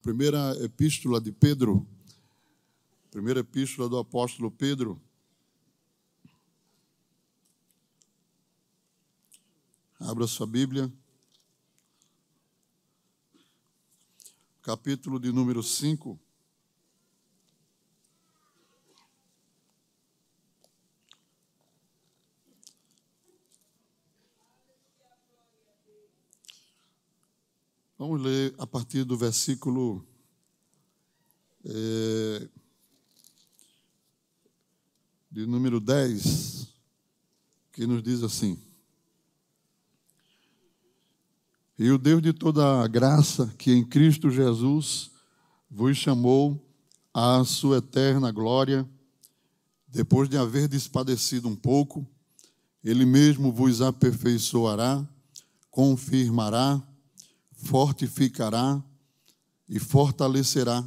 Primeira epístola de Pedro, primeira epístola do apóstolo Pedro. Abra sua Bíblia. Capítulo de número 5. Vamos ler a partir do versículo é, de número 10, que nos diz assim: E o Deus de toda a graça, que em Cristo Jesus vos chamou à sua eterna glória, depois de haver despadecido um pouco, Ele mesmo vos aperfeiçoará, confirmará, fortificará e fortalecerá.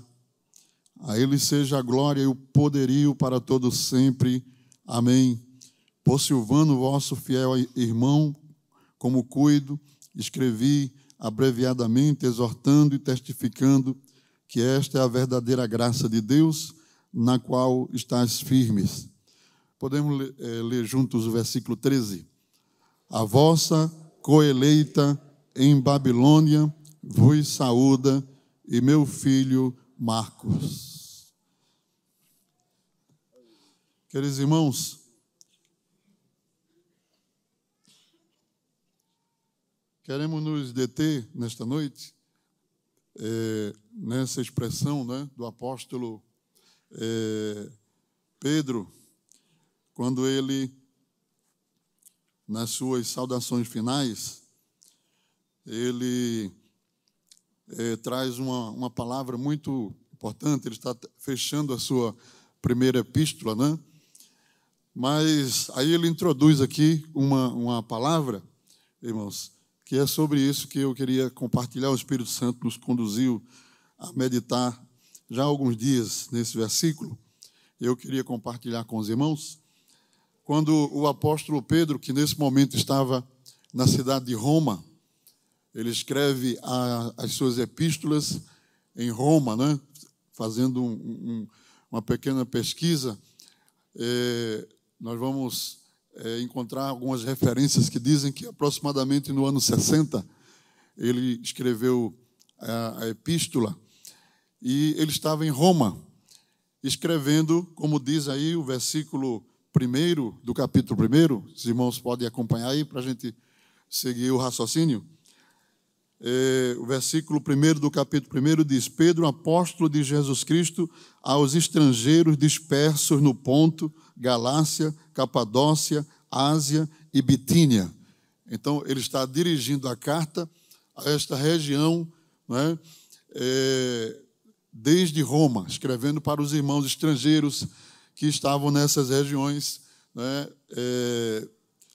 A Ele seja a glória e o poderio para todos sempre. Amém. Por Silvano, vosso fiel irmão, como cuido, escrevi abreviadamente, exortando e testificando que esta é a verdadeira graça de Deus, na qual estás firmes. Podemos ler, é, ler juntos o versículo 13. A vossa coeleita em Babilônia vos saúda e meu filho Marcos. Queridos irmãos, queremos nos deter nesta noite é, nessa expressão né, do apóstolo é, Pedro, quando ele, nas suas saudações finais, ele é, traz uma, uma palavra muito importante, ele está fechando a sua primeira epístola, né? Mas aí ele introduz aqui uma, uma palavra, irmãos, que é sobre isso que eu queria compartilhar. O Espírito Santo nos conduziu a meditar já há alguns dias nesse versículo. Eu queria compartilhar com os irmãos. Quando o apóstolo Pedro, que nesse momento estava na cidade de Roma, ele escreve a, as suas epístolas em Roma, né? fazendo um, um, uma pequena pesquisa. É, nós vamos é, encontrar algumas referências que dizem que aproximadamente no ano 60 ele escreveu a, a epístola e ele estava em Roma, escrevendo, como diz aí o versículo primeiro do capítulo primeiro. Os irmãos podem acompanhar aí para a gente seguir o raciocínio é, o versículo 1 do capítulo 1 diz: Pedro, apóstolo de Jesus Cristo, aos estrangeiros dispersos no Ponto, Galácia, Capadócia, Ásia e Bitínia. Então, ele está dirigindo a carta a esta região, né, desde Roma, escrevendo para os irmãos estrangeiros que estavam nessas regiões, né,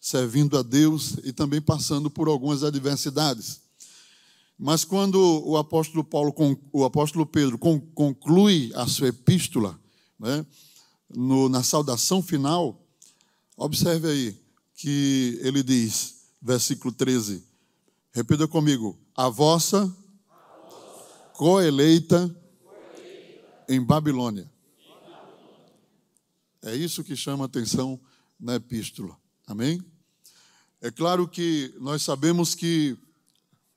servindo a Deus e também passando por algumas adversidades. Mas quando o apóstolo Paulo, o apóstolo Pedro conclui a sua epístola, né, no, na saudação final, observe aí que ele diz, versículo 13, repita comigo, a vossa coeleita em Babilônia. É isso que chama atenção na epístola. Amém? É claro que nós sabemos que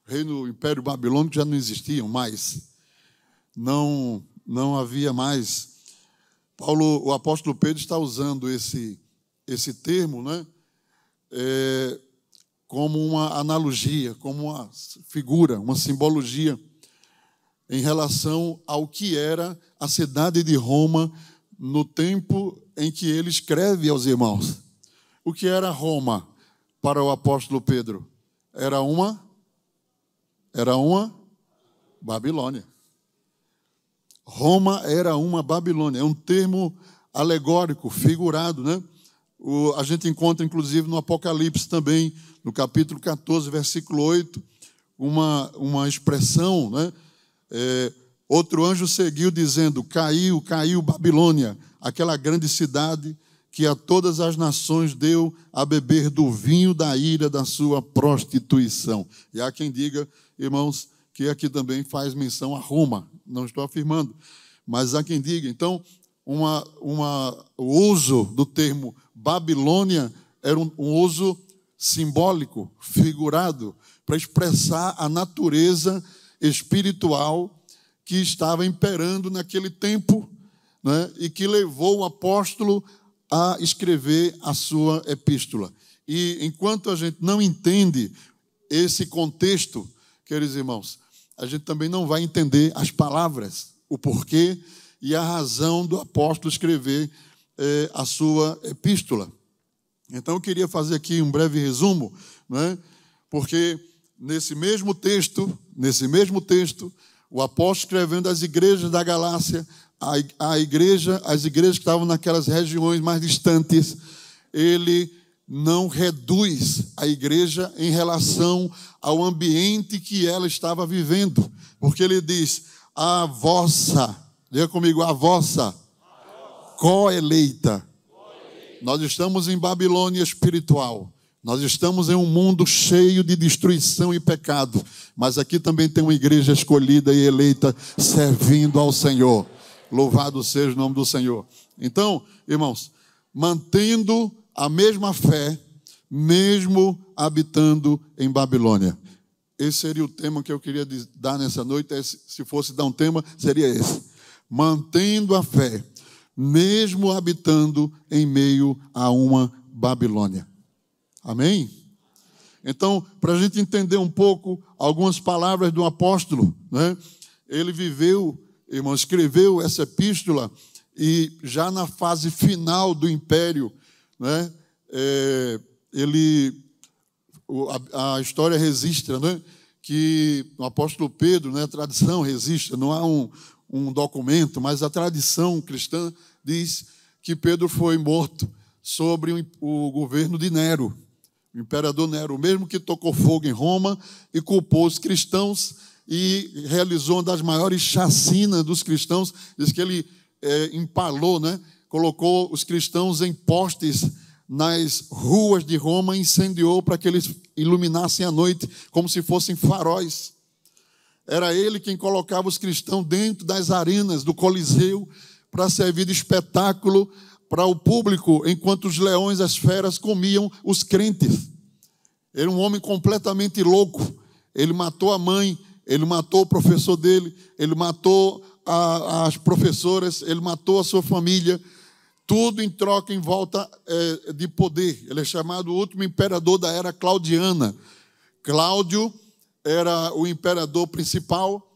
reino Império Babilônico já não existiam mais. Não, não havia mais. Paulo, o apóstolo Pedro está usando esse, esse termo, né? É, como uma analogia, como uma figura, uma simbologia em relação ao que era a cidade de Roma no tempo em que ele escreve aos irmãos. O que era Roma para o apóstolo Pedro? Era uma era uma Babilônia. Roma era uma Babilônia. É um termo alegórico, figurado, né? O, a gente encontra, inclusive, no Apocalipse também, no capítulo 14, versículo 8, uma, uma expressão, né? É, outro anjo seguiu dizendo: Caiu, caiu Babilônia, aquela grande cidade que a todas as nações deu a beber do vinho da ira da sua prostituição. E há quem diga irmãos, porque aqui também faz menção a Roma, não estou afirmando, mas há quem diga. Então, uma, uma, o uso do termo Babilônia era um, um uso simbólico, figurado, para expressar a natureza espiritual que estava imperando naquele tempo né, e que levou o apóstolo a escrever a sua epístola. E enquanto a gente não entende esse contexto, queridos irmãos, a gente também não vai entender as palavras, o porquê e a razão do apóstolo escrever eh, a sua epístola. Então eu queria fazer aqui um breve resumo, né? porque nesse mesmo texto, nesse mesmo texto, o apóstolo escrevendo às igrejas da Galácia, a, a igreja, as igrejas que estavam naquelas regiões mais distantes, ele não reduz a igreja em relação ao ambiente que ela estava vivendo, porque ele diz: a vossa, diga comigo, a vossa co-eleita. Nós estamos em Babilônia espiritual. Nós estamos em um mundo cheio de destruição e pecado, mas aqui também tem uma igreja escolhida e eleita servindo ao Senhor. Louvado seja o nome do Senhor. Então, irmãos, mantendo a mesma fé, mesmo habitando em Babilônia. Esse seria o tema que eu queria dar nessa noite. Se fosse dar um tema, seria esse: mantendo a fé, mesmo habitando em meio a uma Babilônia. Amém? Então, para a gente entender um pouco algumas palavras do apóstolo, né? ele viveu, irmão, escreveu essa epístola e já na fase final do império, né? É, ele, a, a, história registra, né? Que o apóstolo Pedro, né? A tradição registra, não há um, um documento, mas a tradição cristã diz que Pedro foi morto sobre o, governo de Nero. O imperador Nero, mesmo que tocou fogo em Roma e culpou os cristãos e realizou uma das maiores chacinas dos cristãos, diz que ele é, empalou, né? Colocou os cristãos em postes nas ruas de Roma incendiou para que eles iluminassem a noite como se fossem faróis. Era ele quem colocava os cristãos dentro das arenas do Coliseu para servir de espetáculo para o público, enquanto os leões, as feras comiam os crentes. Era um homem completamente louco. Ele matou a mãe, ele matou o professor dele, ele matou a, as professoras, ele matou a sua família. Tudo em troca, em volta é, de poder. Ele é chamado o último imperador da era claudiana. Cláudio era o imperador principal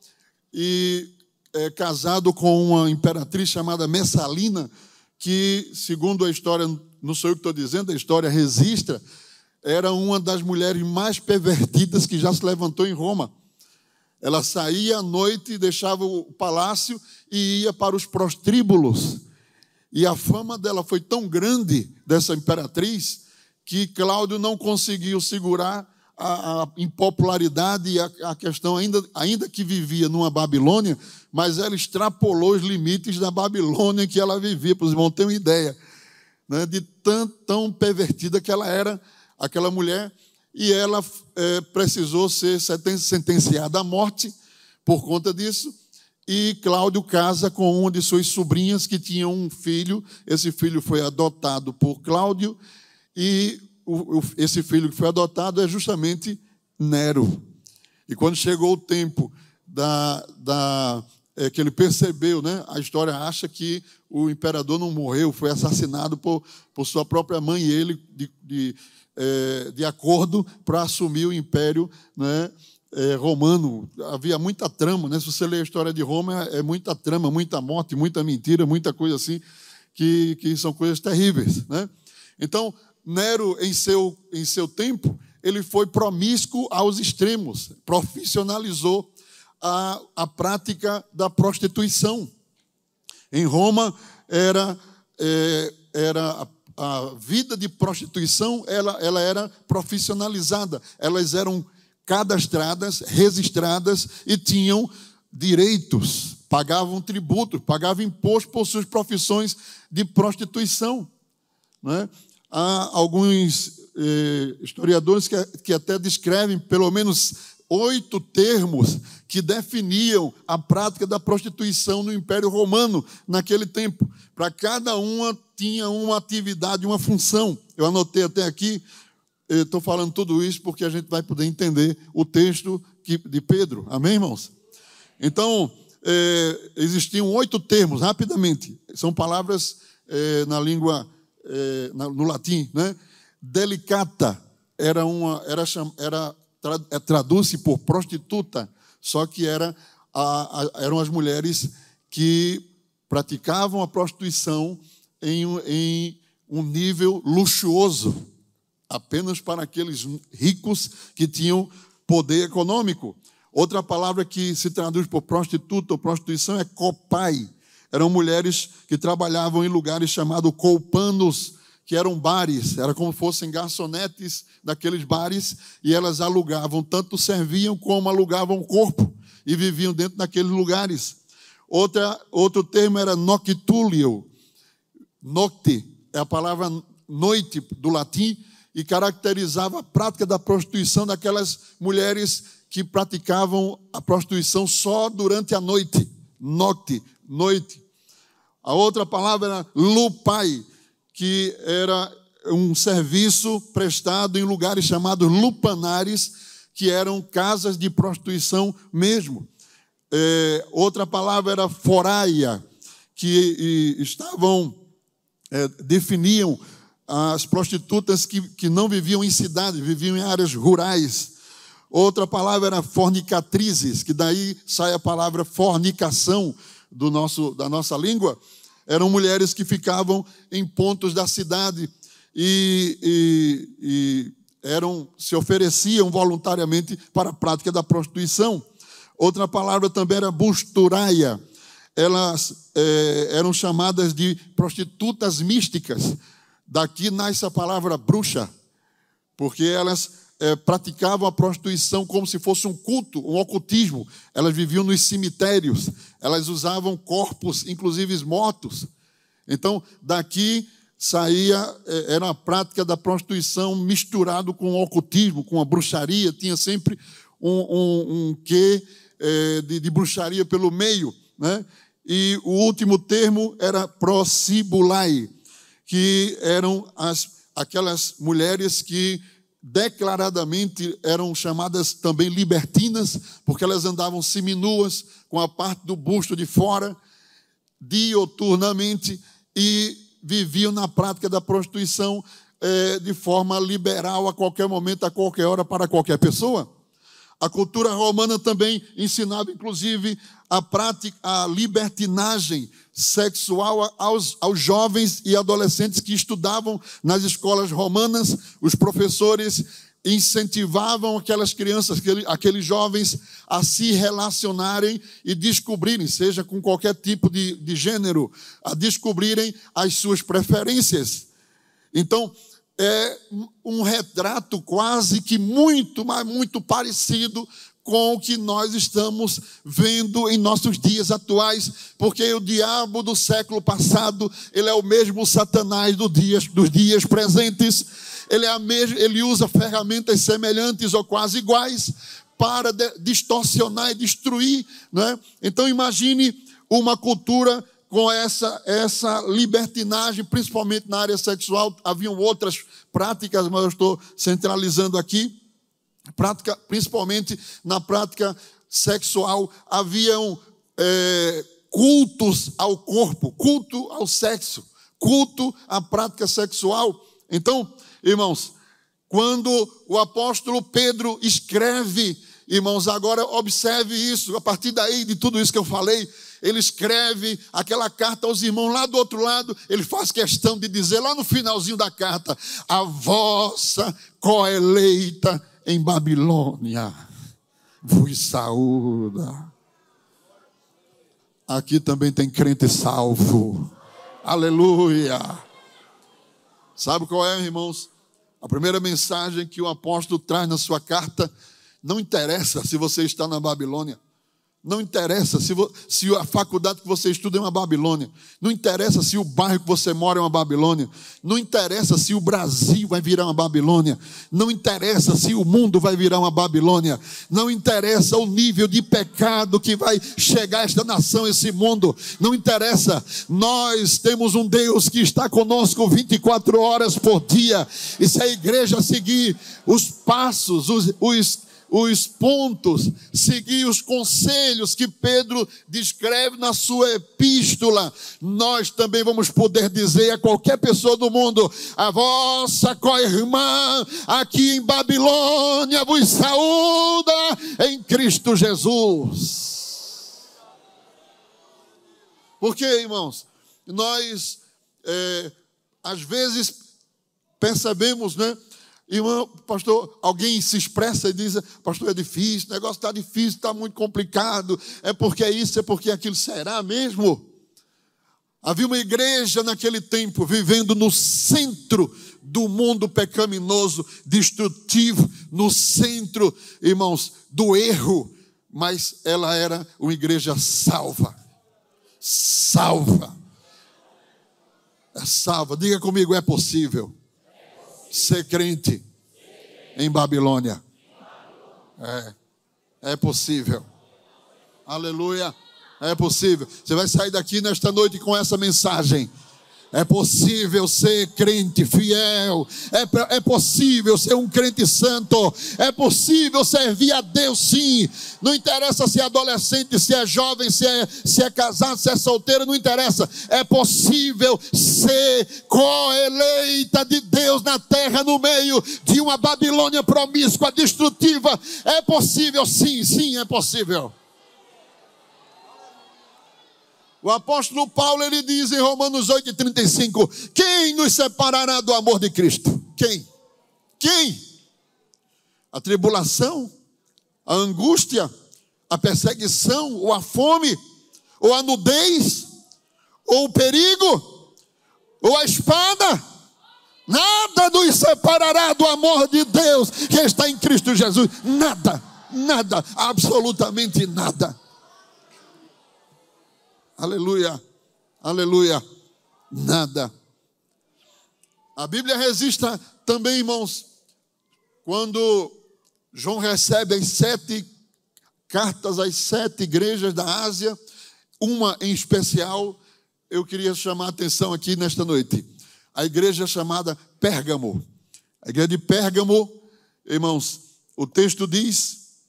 e é, casado com uma imperatriz chamada Messalina, que, segundo a história, não sou eu que estou dizendo, a história registra, era uma das mulheres mais pervertidas que já se levantou em Roma. Ela saía à noite, deixava o palácio e ia para os prostíbulos. E a fama dela foi tão grande, dessa imperatriz, que Cláudio não conseguiu segurar a, a impopularidade e a, a, questão, ainda, ainda que vivia numa Babilônia, mas ela extrapolou os limites da Babilônia que ela vivia, para os irmãos terem uma ideia, né, de tão, tão pervertida que ela era, aquela mulher, e ela é, precisou ser sentenciada à morte por conta disso. E Cláudio casa com uma de suas sobrinhas que tinha um filho. Esse filho foi adotado por Cláudio e o, o, esse filho que foi adotado é justamente Nero. E quando chegou o tempo da, da é, que ele percebeu, né? A história acha que o imperador não morreu, foi assassinado por, por sua própria mãe e ele de, de, é, de acordo para assumir o império, né? É, romano. Havia muita trama, né? Se você ler a história de Roma, é, é muita trama, muita morte, muita mentira, muita coisa assim que, que são coisas terríveis, né? Então Nero, em seu, em seu tempo, ele foi promíscuo aos extremos, profissionalizou a, a prática da prostituição. Em Roma, era, é, era a, a, vida de prostituição ela, ela era profissionalizada. Elas eram cadastradas, registradas e tinham direitos, pagavam tributos, pagavam imposto por suas profissões de prostituição. Né? Há alguns eh, historiadores que, que até descrevem pelo menos oito termos que definiam a prática da prostituição no Império Romano naquele tempo. Para cada uma tinha uma atividade, uma função. Eu anotei até aqui, estou falando tudo isso porque a gente vai poder entender o texto de Pedro. Amém, irmãos? Então, é, existiam oito termos, rapidamente. São palavras é, na língua, é, no latim, né? Delicata era uma, era, era é, traduz-se por prostituta, só que era a, a, eram as mulheres que praticavam a prostituição em, em um nível luxuoso, apenas para aqueles ricos que tinham poder econômico. Outra palavra que se traduz por prostituta ou prostituição é copai. Eram mulheres que trabalhavam em lugares chamados colpanos, que eram bares, era como fossem garçonetes daqueles bares, e elas alugavam, tanto serviam como alugavam o corpo, e viviam dentro daqueles lugares. Outra, outro termo era noctulio. Nocte é a palavra noite do latim, e caracterizava a prática da prostituição daquelas mulheres que praticavam a prostituição só durante a noite. Nocte, noite. A outra palavra era lupai, que era um serviço prestado em lugares chamados lupanares, que eram casas de prostituição mesmo. É, outra palavra era foraia, que e, estavam, é, definiam as prostitutas que, que não viviam em cidades, viviam em áreas rurais. Outra palavra era fornicatrizes, que daí sai a palavra fornicação do nosso, da nossa língua, eram mulheres que ficavam em pontos da cidade e, e, e eram, se ofereciam voluntariamente para a prática da prostituição. Outra palavra também era busturaia. Elas é, eram chamadas de prostitutas místicas. Daqui nasce a palavra bruxa, porque elas é, praticavam a prostituição como se fosse um culto, um ocultismo. Elas viviam nos cemitérios, elas usavam corpos, inclusive mortos. Então, daqui saía, é, era a prática da prostituição misturado com o ocultismo, com a bruxaria, tinha sempre um, um, um quê é, de, de, bruxaria pelo meio. Né? E o último termo era prosibulai, que eram as, aquelas mulheres que declaradamente eram chamadas também libertinas, porque elas andavam seminuas, com a parte do busto de fora, dioturnamente, e viviam na prática da prostituição eh, de forma liberal, a qualquer momento, a qualquer hora, para qualquer pessoa. A cultura romana também ensinava, inclusive, a prática, a libertinagem sexual aos, aos jovens e adolescentes que estudavam nas escolas romanas. Os professores incentivavam aquelas crianças, aqueles jovens a se relacionarem e descobrirem, seja com qualquer tipo de, de gênero, a descobrirem as suas preferências. Então, é um retrato quase que muito, mas muito parecido com o que nós estamos vendo em nossos dias atuais, porque o diabo do século passado, ele é o mesmo Satanás dias, dos dias presentes, ele, é ele usa ferramentas semelhantes ou quase iguais para distorcionar e destruir. Né? Então imagine uma cultura com essa, essa libertinagem, principalmente na área sexual. Haviam outras práticas, mas eu estou centralizando aqui. Prática, principalmente na prática sexual, haviam é, cultos ao corpo, culto ao sexo, culto à prática sexual. Então, irmãos, quando o apóstolo Pedro escreve, irmãos, agora observe isso, a partir daí de tudo isso que eu falei, ele escreve aquela carta aos irmãos lá do outro lado, ele faz questão de dizer lá no finalzinho da carta: a vossa coeleita em Babilônia vos saúda. Aqui também tem crente salvo. Aleluia. Sabe qual é, irmãos? A primeira mensagem que o apóstolo traz na sua carta não interessa se você está na Babilônia. Não interessa se, se, a faculdade que você estuda é uma Babilônia. Não interessa se o bairro que você mora é uma Babilônia. Não interessa se o Brasil vai virar uma Babilônia. Não interessa se o mundo vai virar uma Babilônia. Não interessa o nível de pecado que vai chegar a esta nação, esse mundo. Não interessa. Nós temos um Deus que está conosco 24 horas por dia. E se a igreja seguir os passos, os, os os pontos, seguir os conselhos que Pedro descreve na sua epístola, nós também vamos poder dizer a qualquer pessoa do mundo: a vossa co-irmã aqui em Babilônia vos saúda em Cristo Jesus. Porque, irmãos, nós é, às vezes percebemos, né? Irmão, pastor, alguém se expressa e diz: Pastor, é difícil, o negócio está difícil, está muito complicado. É porque é isso, é porque aquilo. Será mesmo? Havia uma igreja naquele tempo vivendo no centro do mundo pecaminoso, destrutivo, no centro, irmãos, do erro, mas ela era uma igreja salva. Salva. É salva. Diga comigo, é possível ser crente em Babilônia. É, é possível. Aleluia. É possível. Você vai sair daqui nesta noite com essa mensagem. É possível ser crente fiel. É, é possível ser um crente santo. É possível servir a Deus, sim. Não interessa se é adolescente, se é jovem, se é, se é casado, se é solteiro, não interessa. É possível ser coeleita de Deus na terra, no meio de uma Babilônia promíscua, destrutiva. É possível, sim, sim, é possível. O apóstolo Paulo ele diz em Romanos 8:35, quem nos separará do amor de Cristo? Quem? Quem? A tribulação, a angústia, a perseguição, ou a fome, ou a nudez, ou o perigo, ou a espada? Nada nos separará do amor de Deus que está em Cristo Jesus. Nada, nada, absolutamente nada. Aleluia, aleluia. Nada. A Bíblia registra também, irmãos, quando João recebe as sete cartas às sete igrejas da Ásia, uma em especial, eu queria chamar a atenção aqui nesta noite. A igreja chamada Pérgamo. A igreja de Pérgamo, irmãos, o texto diz,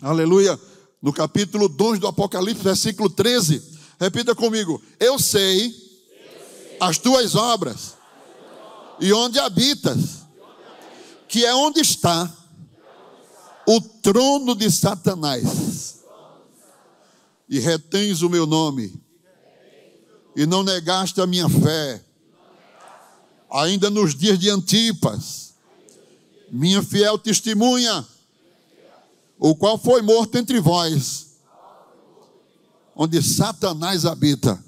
aleluia, no capítulo 2 do Apocalipse, versículo 13 Repita comigo. Eu sei as tuas obras e onde habitas, que é onde está o trono de Satanás. E retens o meu nome, e não negaste a minha fé, ainda nos dias de Antipas, minha fiel testemunha, o qual foi morto entre vós onde Satanás habita.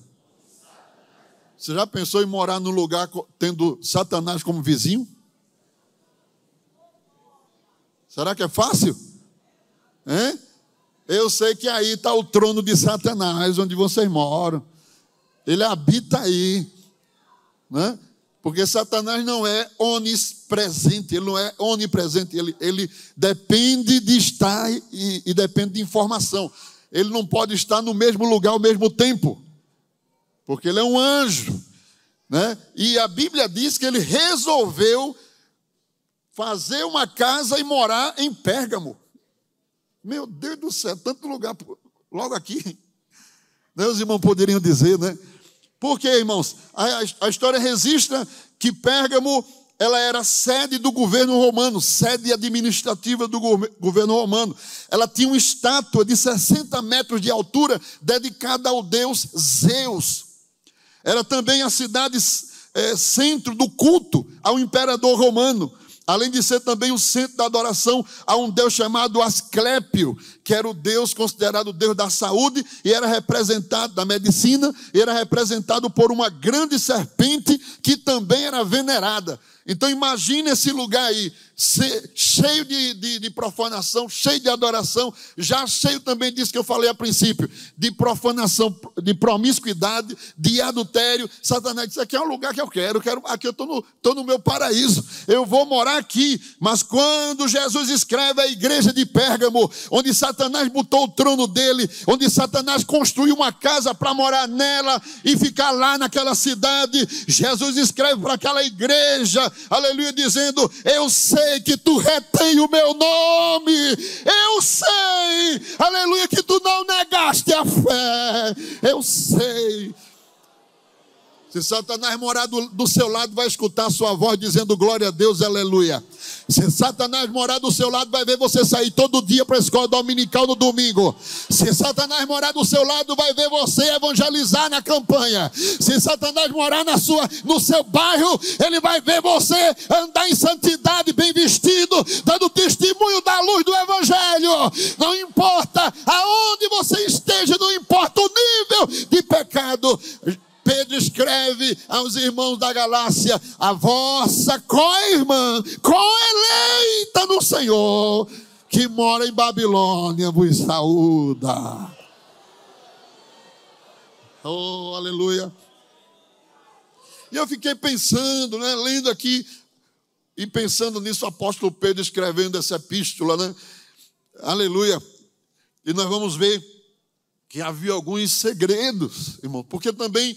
Você já pensou em morar num lugar tendo Satanás como vizinho? Será que é fácil? Hein? Eu sei que aí está o trono de Satanás, onde vocês moram. Ele habita aí. Né? Porque Satanás não é onipresente, ele não é onipresente, ele, ele depende de estar e, e depende de informação ele não pode estar no mesmo lugar ao mesmo tempo, porque ele é um anjo, né? E a Bíblia diz que ele resolveu fazer uma casa e morar em Pérgamo. Meu Deus do céu, tanto lugar logo aqui. Né, os irmãos poderiam dizer, né? Porque, irmãos, a, a história registra que Pérgamo ela era sede do governo romano, sede administrativa do governo romano. Ela tinha uma estátua de 60 metros de altura dedicada ao deus Zeus. Era também a cidade é, centro do culto ao imperador romano. Além de ser também o centro da adoração a um deus chamado Asclépio, que era o deus considerado o deus da saúde e era representado da medicina, era representado por uma grande serpente que também era venerada. Então imagine esse lugar aí, cheio de, de, de, profanação, cheio de adoração, já cheio também disso que eu falei a princípio, de profanação, de promiscuidade, de adultério. Satanás disse: aqui é um lugar que eu quero, quero aqui eu estou no, tô no meu paraíso, eu vou morar aqui. Mas quando Jesus escreve a igreja de Pérgamo, onde Satanás botou o trono dele, onde Satanás construiu uma casa para morar nela e ficar lá naquela cidade, Jesus escreve para aquela igreja aleluia, dizendo: Eu sei que tu retém o meu nome, eu sei, aleluia, que tu não negaste a fé, eu sei. Se Satanás morar do, do seu lado, vai escutar a sua voz dizendo glória a Deus, aleluia. Se Satanás morar do seu lado, vai ver você sair todo dia para a escola dominical no domingo. Se Satanás morar do seu lado, vai ver você evangelizar na campanha. Se Satanás morar na sua, no seu bairro, ele vai ver você andar em santidade, bem vestido, dando testemunho da luz do Evangelho. Não importa aonde você esteja, não importa o nível de pecado. Pedro escreve aos irmãos da Galácia: a vossa co-irmã, co-eleita no Senhor, que mora em Babilônia, vos saúda. Oh, aleluia. E eu fiquei pensando, né, lendo aqui e pensando nisso, o apóstolo Pedro escrevendo essa epístola, né? Aleluia. E nós vamos ver que havia alguns segredos, irmão, porque também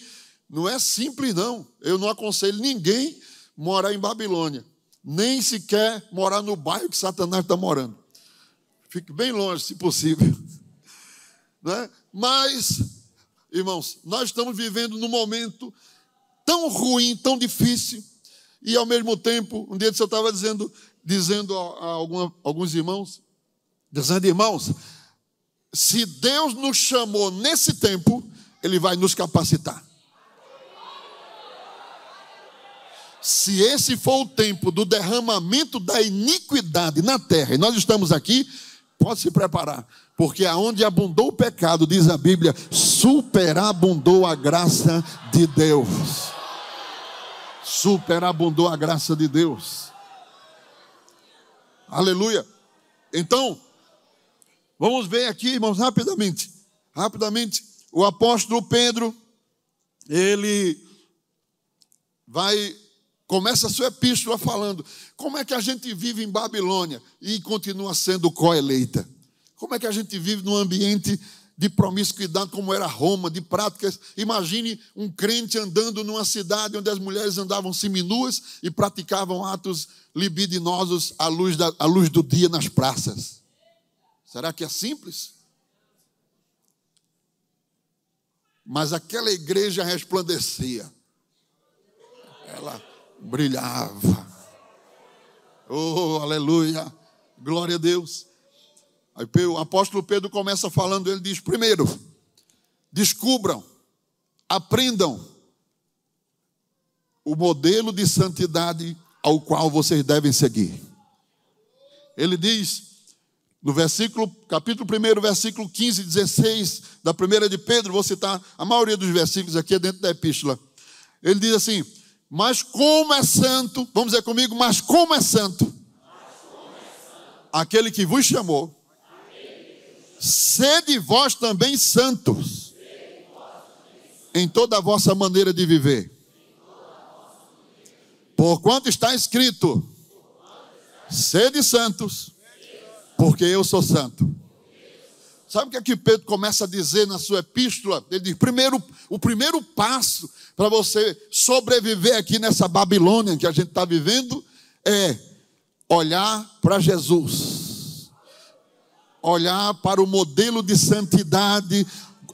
não é simples, não. Eu não aconselho ninguém morar em Babilônia, nem sequer morar no bairro que Satanás está morando. Fique bem longe, se possível. Né? Mas, irmãos, nós estamos vivendo num momento tão ruim, tão difícil, e ao mesmo tempo, um dia eu estava dizendo, dizendo a, a alguma, alguns irmãos, dizendo, irmãos, se Deus nos chamou nesse tempo, Ele vai nos capacitar. Se esse for o tempo do derramamento da iniquidade na terra, e nós estamos aqui, pode se preparar, porque aonde abundou o pecado, diz a Bíblia, superabundou a graça de Deus. Superabundou a graça de Deus. Aleluia. Então, vamos ver aqui, irmãos, rapidamente. Rapidamente, o apóstolo Pedro, ele vai Começa a sua epístola falando como é que a gente vive em Babilônia e continua sendo coeleita. Como é que a gente vive num ambiente de promiscuidade como era Roma, de práticas. Imagine um crente andando numa cidade onde as mulheres andavam seminuas e praticavam atos libidinosos à luz, da, à luz do dia nas praças. Será que é simples? Mas aquela igreja resplandecia. Brilhava. Oh, aleluia. Glória a Deus. Aí o apóstolo Pedro começa falando, ele diz: primeiro, descubram, aprendam o modelo de santidade ao qual vocês devem seguir. Ele diz, no versículo, capítulo 1, versículo 15 e 16 da primeira de Pedro, vou citar a maioria dos versículos aqui dentro da epístola. Ele diz assim: mas como é santo, vamos dizer comigo, mas como é santo, como é santo. aquele que vos chamou, sede vós também santos em toda a vossa maneira de viver. Porquanto está escrito: sede santos, porque eu sou santo. Sabe o que é que Pedro começa a dizer na sua epístola? Ele diz: primeiro, o primeiro passo para você sobreviver aqui nessa Babilônia que a gente está vivendo é olhar para Jesus, olhar para o modelo de santidade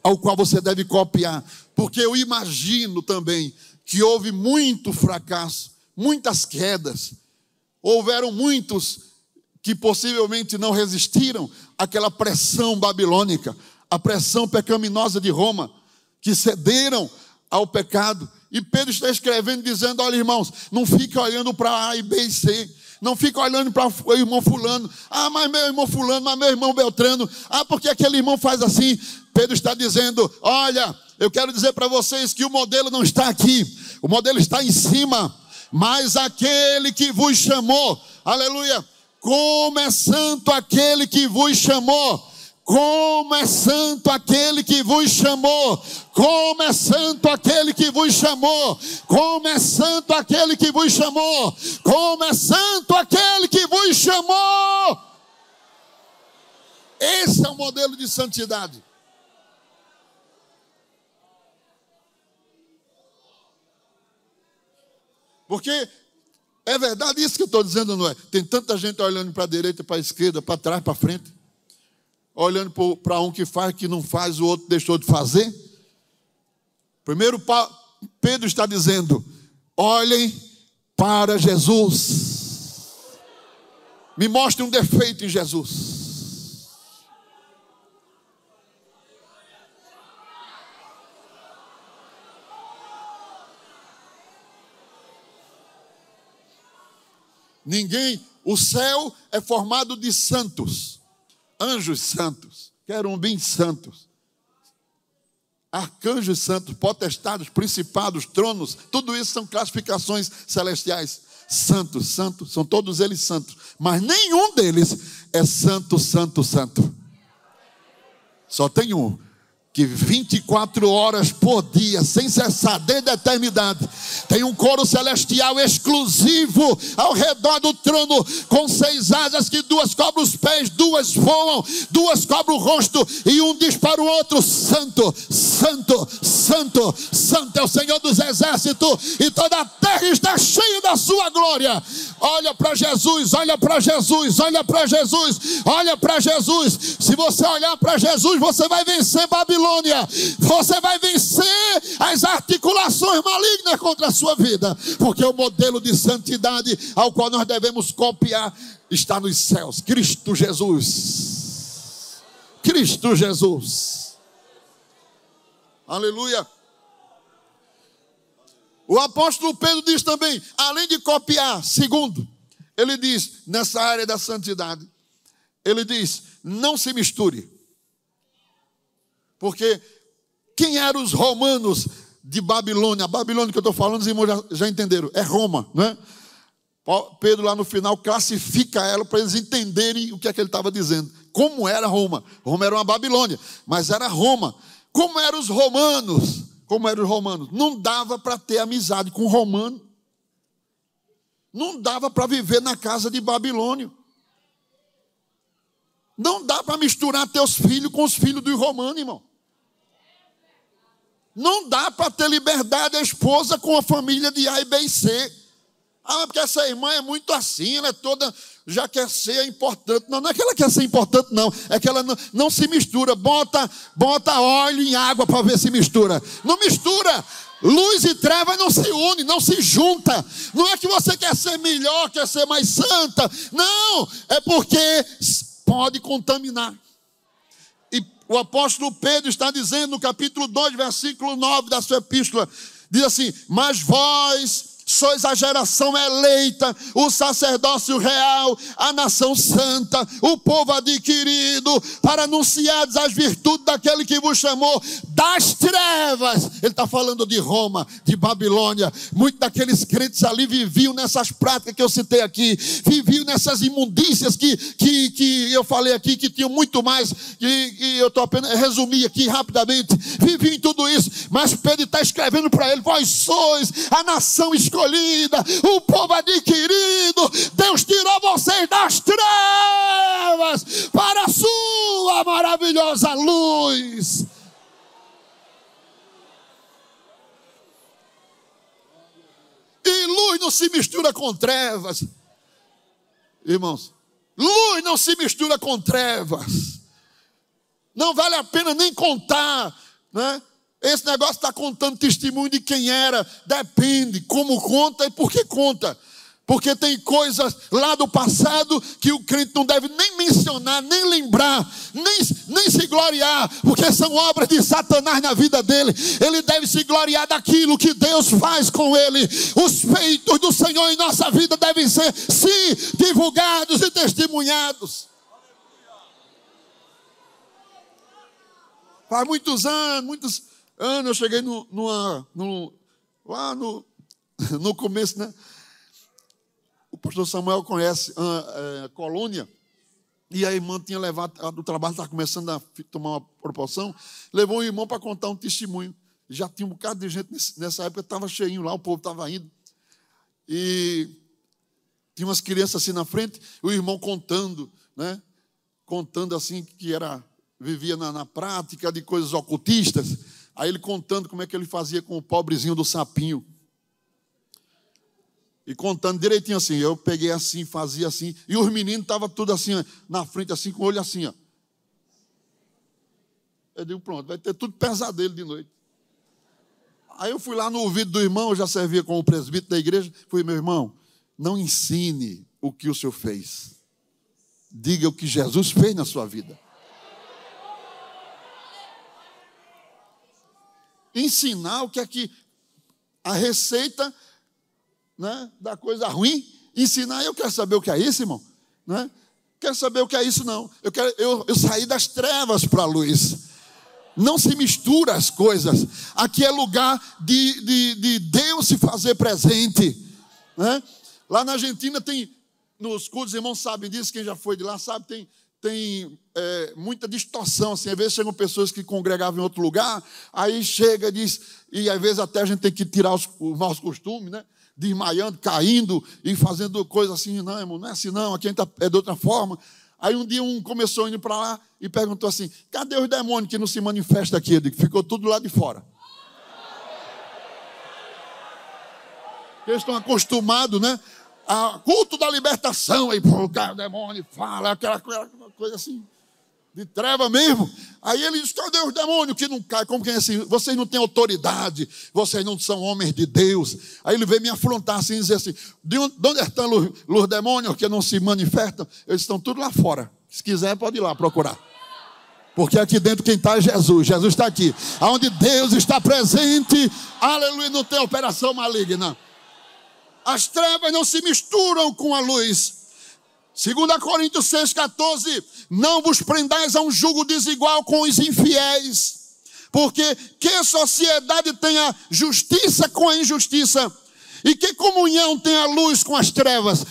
ao qual você deve copiar, porque eu imagino também que houve muito fracasso, muitas quedas, houveram muitos que possivelmente não resistiram àquela pressão babilônica, a pressão pecaminosa de Roma, que cederam ao pecado. E Pedro está escrevendo, dizendo: Olha, irmãos, não fique olhando para A e B e C. Não fica olhando para o irmão fulano. Ah, mas meu irmão fulano, mas meu irmão Beltrano. Ah, porque aquele irmão faz assim? Pedro está dizendo: Olha, eu quero dizer para vocês que o modelo não está aqui. O modelo está em cima. Mas aquele que vos chamou, aleluia, como é santo aquele que vos chamou. Como é santo aquele que vos chamou, como é santo aquele que vos chamou, como é santo aquele que vos chamou, como é santo aquele que vos chamou. Esse é o modelo de santidade. Porque é verdade isso que eu estou dizendo, não é? Tem tanta gente olhando para a direita, para a esquerda, para trás, para frente, olhando para um que faz, que não faz, o outro deixou de fazer. Primeiro, Pedro está dizendo: olhem para Jesus. Me mostre um defeito em Jesus. Ninguém, o céu é formado de santos, anjos santos, querumbins santos, arcanjos santos, potestados, principados, tronos, tudo isso são classificações celestiais. Santos, santos, são todos eles santos, mas nenhum deles é santo, santo, santo. Só tem um, que 24 horas por dia, sem cessar, desde a eternidade, tem um coro celestial exclusivo ao redor do trono, com seis asas que duas cobrem os pés, duas voam, duas cobrem o rosto, e um diz para o outro: Santo, Santo, Santo, Santo é o Senhor dos exércitos, e toda a terra está cheia da sua glória. Olha para Jesus, olha para Jesus, olha para Jesus, olha para Jesus. Se você olhar para Jesus, você vai vencer Babilônia. Babilônia, você vai vencer as articulações malignas contra a sua vida, porque o modelo de santidade ao qual nós devemos copiar está nos céus. Cristo Jesus. Cristo Jesus. Aleluia. O apóstolo Pedro diz também, além de copiar, segundo, ele diz, nessa área da santidade, ele diz: não se misture. Porque quem eram os romanos de Babilônia? A Babilônia que eu estou falando, os irmãos já, já entenderam, é Roma, não é? Pedro lá no final classifica ela para eles entenderem o que é que ele estava dizendo. Como era Roma? Roma era uma Babilônia, mas era Roma. Como eram os romanos? Como eram os romanos? Não dava para ter amizade com romano. Não dava para viver na casa de Babilônio. Não dá para misturar teus filhos com os filhos dos romanos, irmão. Não dá para ter liberdade a esposa com a família de A e B e C. Ah, porque essa irmã é muito assim, ela é toda, já quer ser importante. Não, não é que ela quer ser importante, não. É que ela não, não se mistura. Bota, bota óleo em água para ver se mistura. Não mistura. Luz e treva não se unem, não se junta. Não é que você quer ser melhor, quer ser mais santa. Não, é porque pode contaminar. O apóstolo Pedro está dizendo no capítulo 2, versículo 9 da sua epístola: diz assim: Mas vós sois a geração eleita, o sacerdócio real, a nação santa, o povo adquirido, para anunciar as virtudes daquele que vos chamou das trevas. Ele está falando de Roma, de Babilônia. Muitos daqueles crentes ali viviam nessas práticas que eu citei aqui, viviam nessas imundícias que, que, que eu falei aqui, que tinham muito mais, que, que eu estou apenas resumir aqui rapidamente. Viviam em tudo isso, mas Pedro está escrevendo para ele: vós sois a nação escolhida escolhida, o povo adquirido. Deus tirou vocês das trevas para a sua maravilhosa luz. E luz não se mistura com trevas. Irmãos, luz não se mistura com trevas. Não vale a pena nem contar, né? Esse negócio está contando testemunho de quem era. Depende como conta e por que conta. Porque tem coisas lá do passado que o crente não deve nem mencionar, nem lembrar, nem, nem se gloriar, porque são obras de Satanás na vida dele. Ele deve se gloriar daquilo que Deus faz com ele. Os feitos do Senhor em nossa vida devem ser, sim, divulgados e testemunhados. Faz muitos anos, muitos Ano eu cheguei no, numa, no, lá no, no começo, né? O pastor Samuel conhece a, a colônia. E a irmã tinha levado, o trabalho estava começando a tomar uma proporção, levou o irmão para contar um testemunho. Já tinha um bocado de gente nessa época, estava cheinho lá, o povo estava indo. E tinha umas crianças assim na frente, o irmão contando, né? Contando assim que era vivia na, na prática de coisas ocultistas. Aí ele contando como é que ele fazia com o pobrezinho do sapinho. E contando direitinho assim, eu peguei assim, fazia assim, e os meninos estavam tudo assim, na frente, assim, com o olho assim, ó. Eu digo, pronto, vai ter tudo pesadelo de noite. Aí eu fui lá no ouvido do irmão, eu já servia como presbítero da igreja, fui, meu irmão, não ensine o que o senhor fez. Diga o que Jesus fez na sua vida. Ensinar o que é que a receita né, da coisa ruim, ensinar, eu quero saber o que é isso, irmão. Né? Quero saber o que é isso, não. Eu, quero, eu, eu saí das trevas para a luz. Não se mistura as coisas. Aqui é lugar de, de, de Deus se fazer presente. Né? Lá na Argentina tem, nos cultos, irmãos sabem disso, quem já foi de lá sabe, tem, tem é, muita distorção. Assim, às vezes chegam pessoas que congregavam em outro lugar, aí chega e diz, e às vezes até a gente tem que tirar os, os maus costumes, né? desmaiando, caindo e fazendo coisas assim. Não, irmão, não é assim não, aqui a gente tá, é de outra forma. Aí um dia um começou indo para lá e perguntou assim: cadê os demônios que não se manifestam aqui? Ele ficou tudo lá de fora. Eles estão acostumados, né? A culto da libertação, aí, pô, o demônio fala, aquela, aquela coisa assim de treva mesmo. Aí ele diz: cadê os demônios que não caem? Como que é assim? Vocês não têm autoridade, vocês não são homens de Deus. Aí ele veio me afrontar assim e dizer assim: de onde estão os, os demônios que não se manifestam? Eles estão tudo lá fora. Se quiser, pode ir lá procurar. Porque aqui dentro quem está é Jesus. Jesus está aqui. Onde Deus está presente, aleluia, não tem operação maligna. As trevas não se misturam com a luz. 2 Coríntios 6,14: Não vos prendais a um jugo desigual com os infiéis, porque que sociedade tem a justiça com a injustiça? E que comunhão tem a luz com as trevas?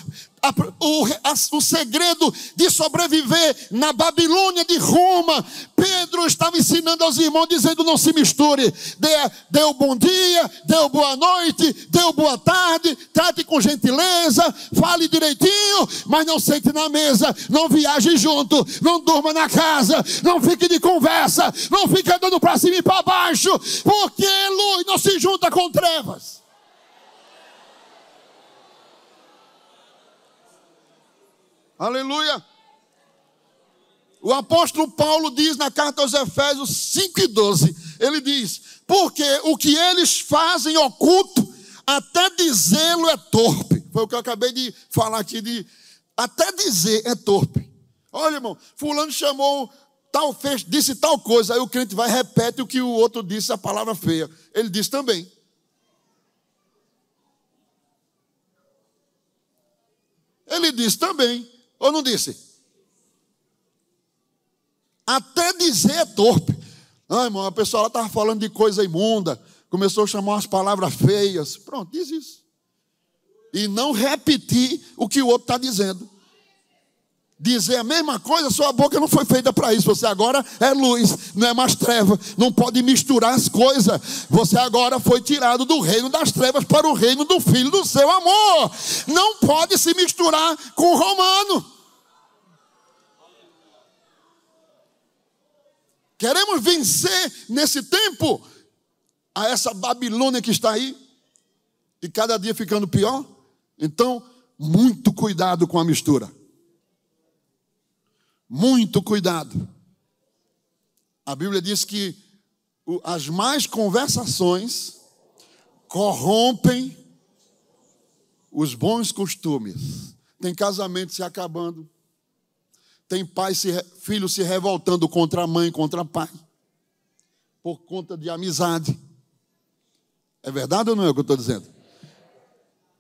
O, a, o segredo de sobreviver na Babilônia de Roma. Pedro estava ensinando aos irmãos, dizendo: não se misture. Dê, dê bom dia, dê boa noite, dê boa tarde, trate com gentileza, fale direitinho, mas não sente na mesa, não viaje junto, não durma na casa, não fique de conversa, não fique andando para cima e para baixo, porque luz não se junta com trevas. Aleluia. O apóstolo Paulo diz na carta aos Efésios 5 e 12: ele diz, porque o que eles fazem oculto, até dizê-lo é torpe. Foi o que eu acabei de falar aqui, de até dizer é torpe. Olha, irmão, fulano chamou tal, fez, disse tal coisa, aí o crente vai repete o que o outro disse, a palavra feia. Ele diz também. Ele diz também. Ou não disse? Até dizer é torpe. Não, irmão, a pessoa estava falando de coisa imunda, começou a chamar umas palavras feias. Pronto, diz isso. E não repetir o que o outro está dizendo dizer a mesma coisa, sua boca não foi feita para isso. Você agora é luz, não é mais treva. Não pode misturar as coisas. Você agora foi tirado do reino das trevas para o reino do filho do seu amor. Não pode se misturar com o romano. Queremos vencer nesse tempo a essa Babilônia que está aí e cada dia ficando pior. Então, muito cuidado com a mistura. Muito cuidado. A Bíblia diz que as más conversações corrompem os bons costumes. Tem casamento se acabando. Tem pai se, filho se revoltando contra a mãe, contra o pai. Por conta de amizade. É verdade ou não é o que eu estou dizendo?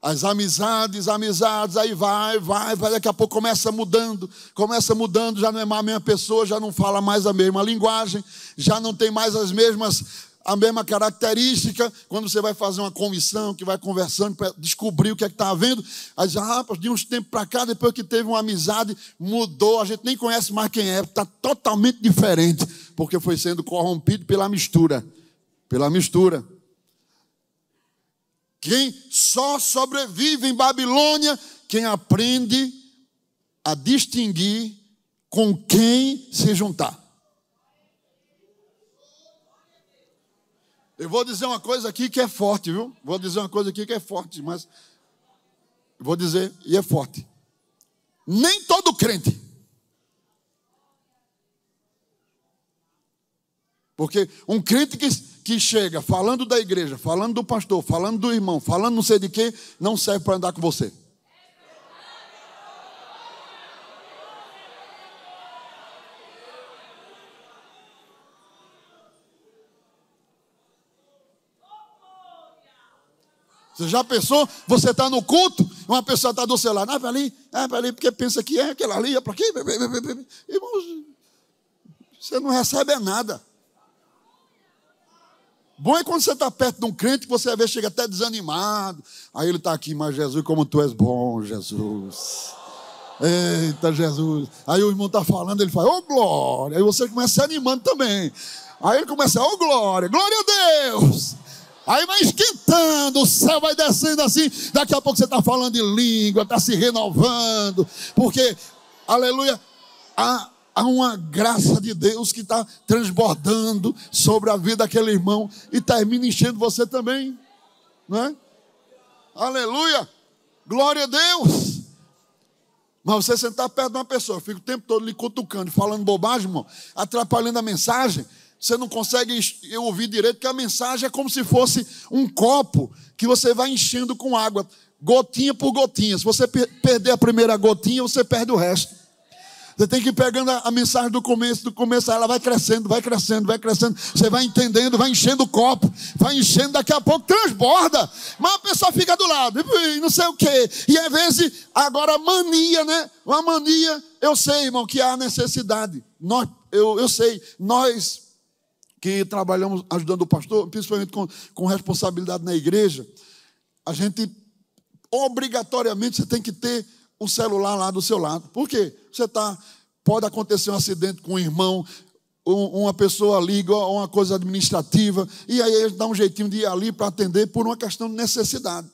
As amizades, amizades, aí vai, vai, vai, daqui a pouco começa mudando, começa mudando, já não é mais a mesma pessoa, já não fala mais a mesma linguagem, já não tem mais as mesmas a mesma característica, quando você vai fazer uma comissão, que vai conversando para descobrir o que é que está havendo, aí diz, ah, de uns tempos para cá, depois que teve uma amizade, mudou, a gente nem conhece mais quem é, está totalmente diferente, porque foi sendo corrompido pela mistura, pela mistura. Quem só sobrevive em Babilônia, quem aprende a distinguir com quem se juntar. Eu vou dizer uma coisa aqui que é forte, viu? Vou dizer uma coisa aqui que é forte, mas vou dizer e é forte. Nem todo crente. Porque um crente que, que chega falando da igreja, falando do pastor, falando do irmão, falando não sei de quê, não serve para andar com você. Você já pensou? Você está no culto, uma pessoa está do seu lado, ah, para ali, ah, para ali, porque pensa que é aquela ali, é para aqui. Irmãos, você não recebe nada. Bom é quando você está perto de um crente que você às vezes chega até desanimado. Aí ele está aqui, mas Jesus, como tu és bom, Jesus. Eita, Jesus. Aí o irmão está falando, ele fala, ô oh, glória. Aí você começa se animando também. Aí ele começa, ô oh, glória, glória a Deus. Aí vai esquentando, o céu vai descendo assim. Daqui a pouco você está falando de língua, está se renovando. Porque, aleluia, há, há uma graça de Deus que está transbordando sobre a vida daquele irmão e termina enchendo você também. Não é? Aleluia, glória a Deus. Mas você sentar perto de uma pessoa, fica o tempo todo lhe cutucando, falando bobagem, irmão, atrapalhando a mensagem você não consegue ouvir direito, porque a mensagem é como se fosse um copo que você vai enchendo com água, gotinha por gotinha. Se você perder a primeira gotinha, você perde o resto. Você tem que ir pegando a, mensagem do começo, do começo, ela vai crescendo, vai crescendo, vai crescendo. Você vai entendendo, vai enchendo o copo, vai enchendo, daqui a pouco transborda. Mas a pessoa fica do lado, e não sei o quê. E às vezes, agora mania, né? Uma mania, eu sei, irmão, que há necessidade. Nós, eu, eu sei, nós que trabalhamos ajudando o pastor, principalmente com, com responsabilidade na igreja, a gente obrigatoriamente você tem que ter um celular lá do seu lado. Por quê? Você está. Pode acontecer um acidente com um irmão, uma pessoa liga, uma coisa administrativa, e aí ele dá um jeitinho de ir ali para atender por uma questão de necessidade.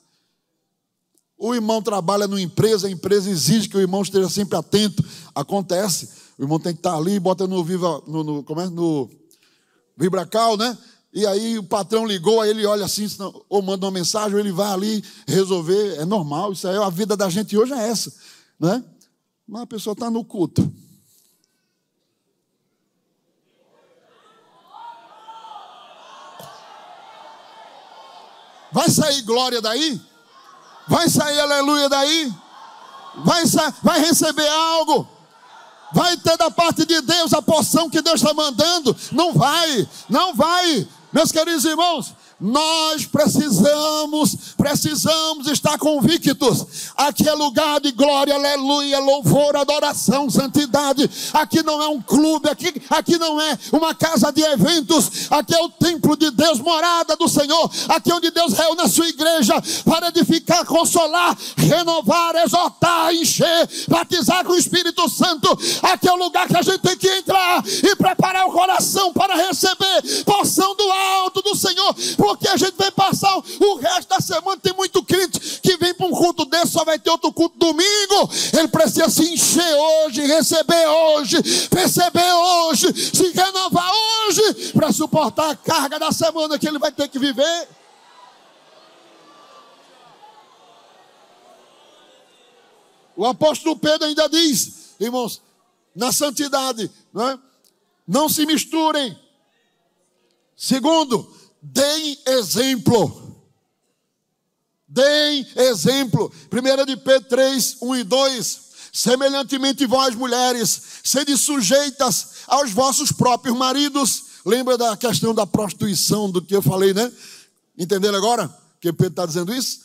O irmão trabalha numa empresa, a empresa exige que o irmão esteja sempre atento. Acontece, o irmão tem que estar ali, bota no viva, no, no, como é? no Vibracal, né? E aí o patrão ligou, aí ele olha assim, ou manda uma mensagem, ou ele vai ali resolver. É normal, isso aí, a vida da gente hoje é essa, né? Mas a pessoa está no culto. Vai sair glória daí? Vai sair aleluia daí? Vai, vai receber algo? Vai ter da parte de Deus a porção que Deus está mandando? Não vai, não vai. Meus queridos irmãos, nós precisamos, precisamos estar convictos. Aqui é lugar de glória, aleluia, louvor, adoração, santidade. Aqui não é um clube, aqui, aqui não é uma casa de eventos. Aqui é o templo de Deus, morada do Senhor. Aqui é onde Deus reúne a sua igreja para edificar, consolar, renovar, exortar, encher, batizar com o Espírito Santo. Aqui é o lugar que a gente tem que entrar e preparar o coração para receber porção do alto do Senhor porque a gente vai passar o resto da semana. Tem muito crente que vem para um culto desse, só vai ter outro culto domingo. Ele precisa se encher hoje, receber hoje, perceber hoje, se renovar hoje, para suportar a carga da semana que ele vai ter que viver. O apóstolo Pedro ainda diz, irmãos, na santidade, não, é? não se misturem. Segundo, deem exemplo. Deem exemplo. 1 de Pedro 3, 1 e 2. Semelhantemente vós, mulheres, sede sujeitas aos vossos próprios maridos. Lembra da questão da prostituição, do que eu falei, né? Entenderam agora? Que Pedro está dizendo isso?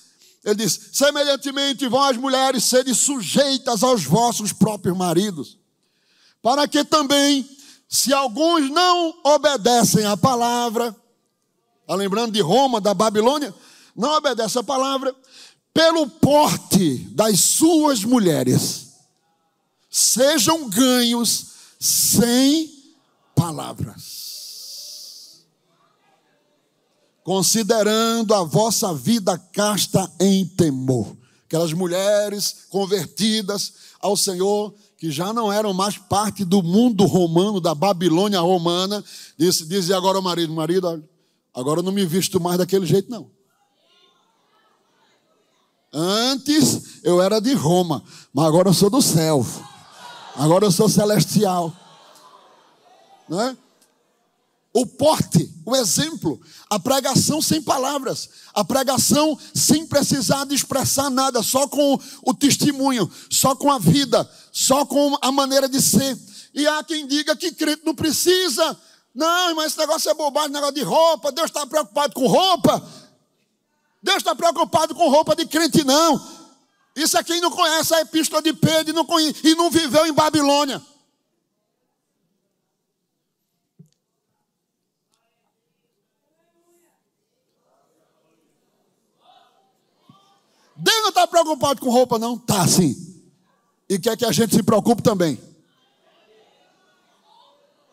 Ele diz: semelhantemente vós, mulheres, sede sujeitas aos vossos próprios maridos. Para que também, se alguns não obedecem à palavra, Está lembrando de Roma, da Babilônia? Não obedece a palavra. Pelo porte das suas mulheres, sejam ganhos sem palavras. Considerando a vossa vida casta em temor. Aquelas mulheres convertidas ao Senhor, que já não eram mais parte do mundo romano, da Babilônia romana, disse, dizia agora ao marido: marido, agora eu não me visto mais daquele jeito, não. Antes eu era de Roma, mas agora eu sou do céu. Agora eu sou celestial. Não é? O porte, o exemplo, a pregação sem palavras, a pregação sem precisar de expressar nada, só com o testemunho, só com a vida, só com a maneira de ser. E há quem diga que crente não precisa. Não, mas esse negócio é bobagem, negócio de roupa. Deus está preocupado com roupa. Deus está preocupado com roupa de crente, não. Isso é quem não conhece a epístola de Pedro e não, e não viveu em Babilônia. Deus não está preocupado com roupa, não? Tá sim. E quer que a gente se preocupe também.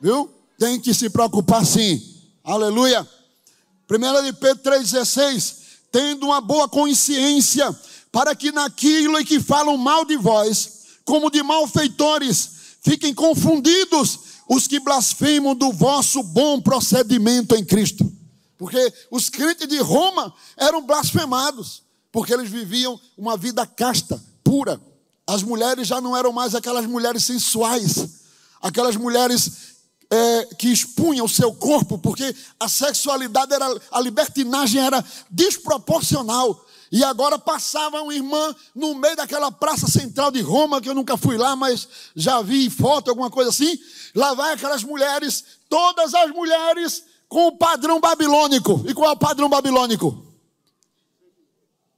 Viu? Tem que se preocupar sim. Aleluia. 1 de Pedro 3,16. Tendo uma boa consciência, para que naquilo em que falam mal de vós, como de malfeitores, fiquem confundidos os que blasfemam do vosso bom procedimento em Cristo. Porque os crentes de Roma eram blasfemados porque eles viviam uma vida casta, pura. As mulheres já não eram mais aquelas mulheres sensuais, aquelas mulheres é, que expunham o seu corpo, porque a sexualidade era, a libertinagem era desproporcional. E agora passava uma irmã no meio daquela praça central de Roma, que eu nunca fui lá, mas já vi foto, alguma coisa assim. Lá vai aquelas mulheres, todas as mulheres com o padrão babilônico. E qual é o padrão babilônico?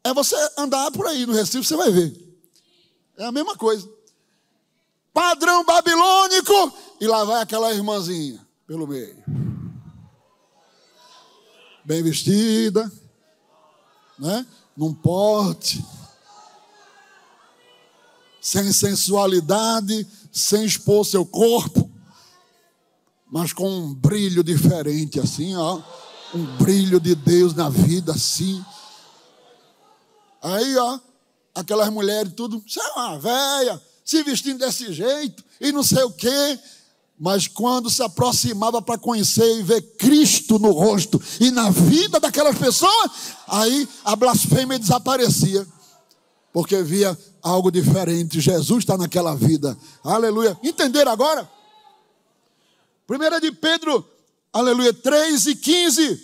É você andar por aí no Recife, você vai ver. É a mesma coisa. Padrão babilônico, e lá vai aquela irmãzinha pelo meio. Bem vestida, né? Num porte, sem sensualidade, sem expor seu corpo, mas com um brilho diferente, assim, ó. Um brilho de Deus na vida, assim. Aí, ó, aquelas mulheres tudo, você é uma velha, se vestindo desse jeito e não sei o quê. Mas quando se aproximava para conhecer e ver Cristo no rosto e na vida daquelas pessoas, aí a blasfêmia desaparecia. Porque via algo diferente. Jesus está naquela vida. Aleluia. Entenderam agora? Primeira de Pedro, aleluia, 3 e 15.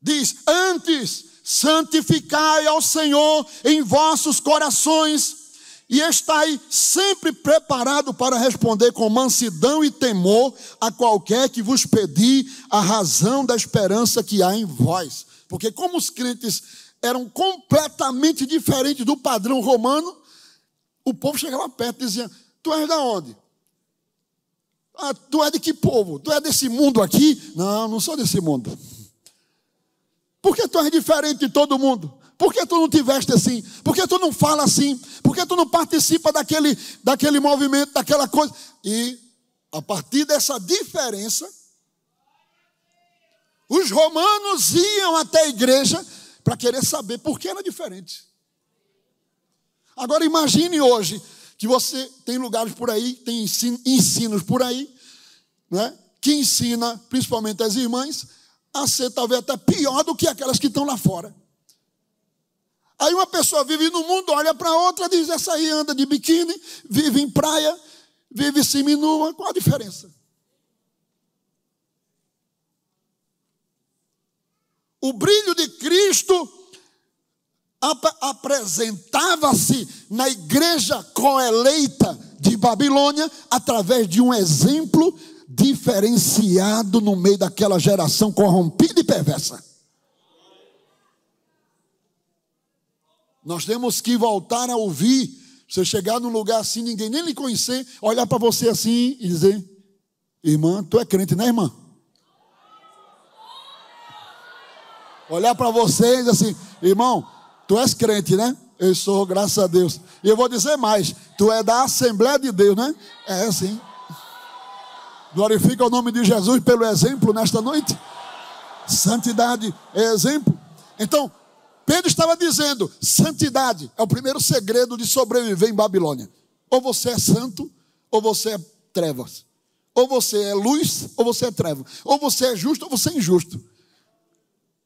Diz: Antes santificai ao Senhor em vossos corações e estai sempre preparado para responder com mansidão e temor a qualquer que vos pedir a razão da esperança que há em vós. Porque como os crentes eram completamente diferentes do padrão romano, o povo chegava perto e dizia: Tu és da onde? Ah, tu é de que povo? Tu é desse mundo aqui? Não, não sou desse mundo. Por que tu és diferente de todo mundo? Por que tu não te veste assim? Por que tu não fala assim? Por que tu não participa daquele, daquele movimento, daquela coisa? E a partir dessa diferença, os romanos iam até a igreja para querer saber por que era diferente. Agora imagine hoje que você tem lugares por aí, tem ensinos por aí, né, que ensina principalmente as irmãs a ser talvez até pior do que aquelas que estão lá fora. Aí uma pessoa vive no mundo, olha para outra, diz: essa aí anda de biquíni, vive em praia, vive seminua. Qual a diferença? O brilho de Cristo ap apresentava-se na igreja coeleita de Babilônia através de um exemplo diferenciado no meio daquela geração corrompida e perversa. Nós temos que voltar a ouvir. Você chegar num lugar assim, ninguém nem lhe conhecer, olhar para você assim e dizer: Irmã, tu é crente, né, irmã? Olhar para você dizer assim, irmão, tu és crente, né? Eu sou, graças a Deus. E eu vou dizer mais, tu é da Assembleia de Deus, né? É assim. Glorifica o nome de Jesus pelo exemplo nesta noite. Santidade é exemplo. Então, Pedro estava dizendo: santidade é o primeiro segredo de sobreviver em Babilônia. Ou você é santo, ou você é trevas. Ou você é luz, ou você é treva. Ou você é justo, ou você é injusto.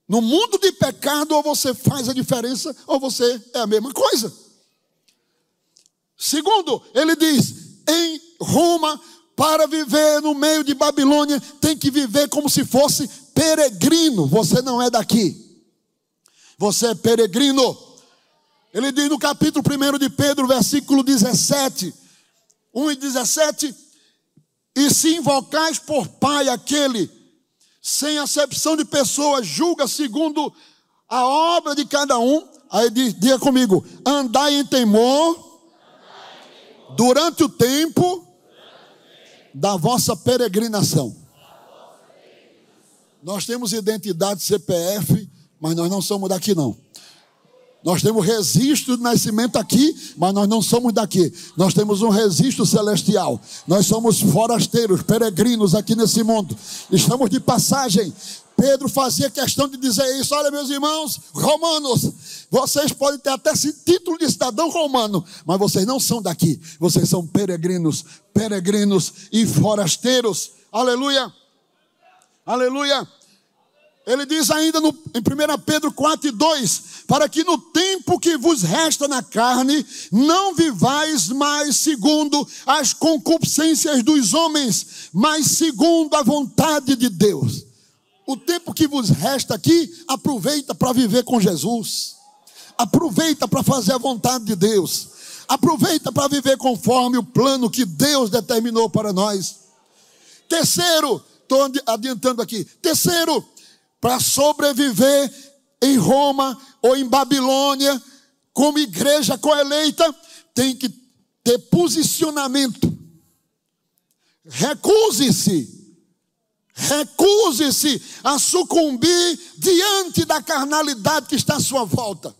No mundo de pecado, ou você faz a diferença, ou você é a mesma coisa. Segundo, ele diz: em Roma, para viver no meio de Babilônia, tem que viver como se fosse peregrino. Você não é daqui. Você é peregrino. Ele diz no capítulo 1 de Pedro, versículo 17, 1 e 17: E se invocais por Pai aquele, sem acepção de pessoas, julga segundo a obra de cada um. Aí diz, diga comigo: andai em temor durante o tempo da vossa peregrinação. Nós temos identidade CPF, mas nós não somos daqui não. Nós temos registro de nascimento aqui, mas nós não somos daqui. Nós temos um registro celestial. Nós somos forasteiros, peregrinos aqui nesse mundo. Estamos de passagem. Pedro fazia questão de dizer isso. Olha, meus irmãos, romanos, vocês podem ter até esse título de cidadão romano, mas vocês não são daqui. Vocês são peregrinos, peregrinos e forasteiros. Aleluia. Aleluia. Ele diz ainda no, em 1 Pedro 4 e 2: Para que no tempo que vos resta na carne, não vivais mais segundo as concupiscências dos homens, mas segundo a vontade de Deus. O tempo que vos resta aqui, aproveita para viver com Jesus, aproveita para fazer a vontade de Deus, aproveita para viver conforme o plano que Deus determinou para nós. Terceiro, estou adiantando aqui. Terceiro, para sobreviver em Roma ou em Babilônia, como igreja coeleita, tem que ter posicionamento. Recuse-se. Recuse-se a sucumbir diante da carnalidade que está à sua volta.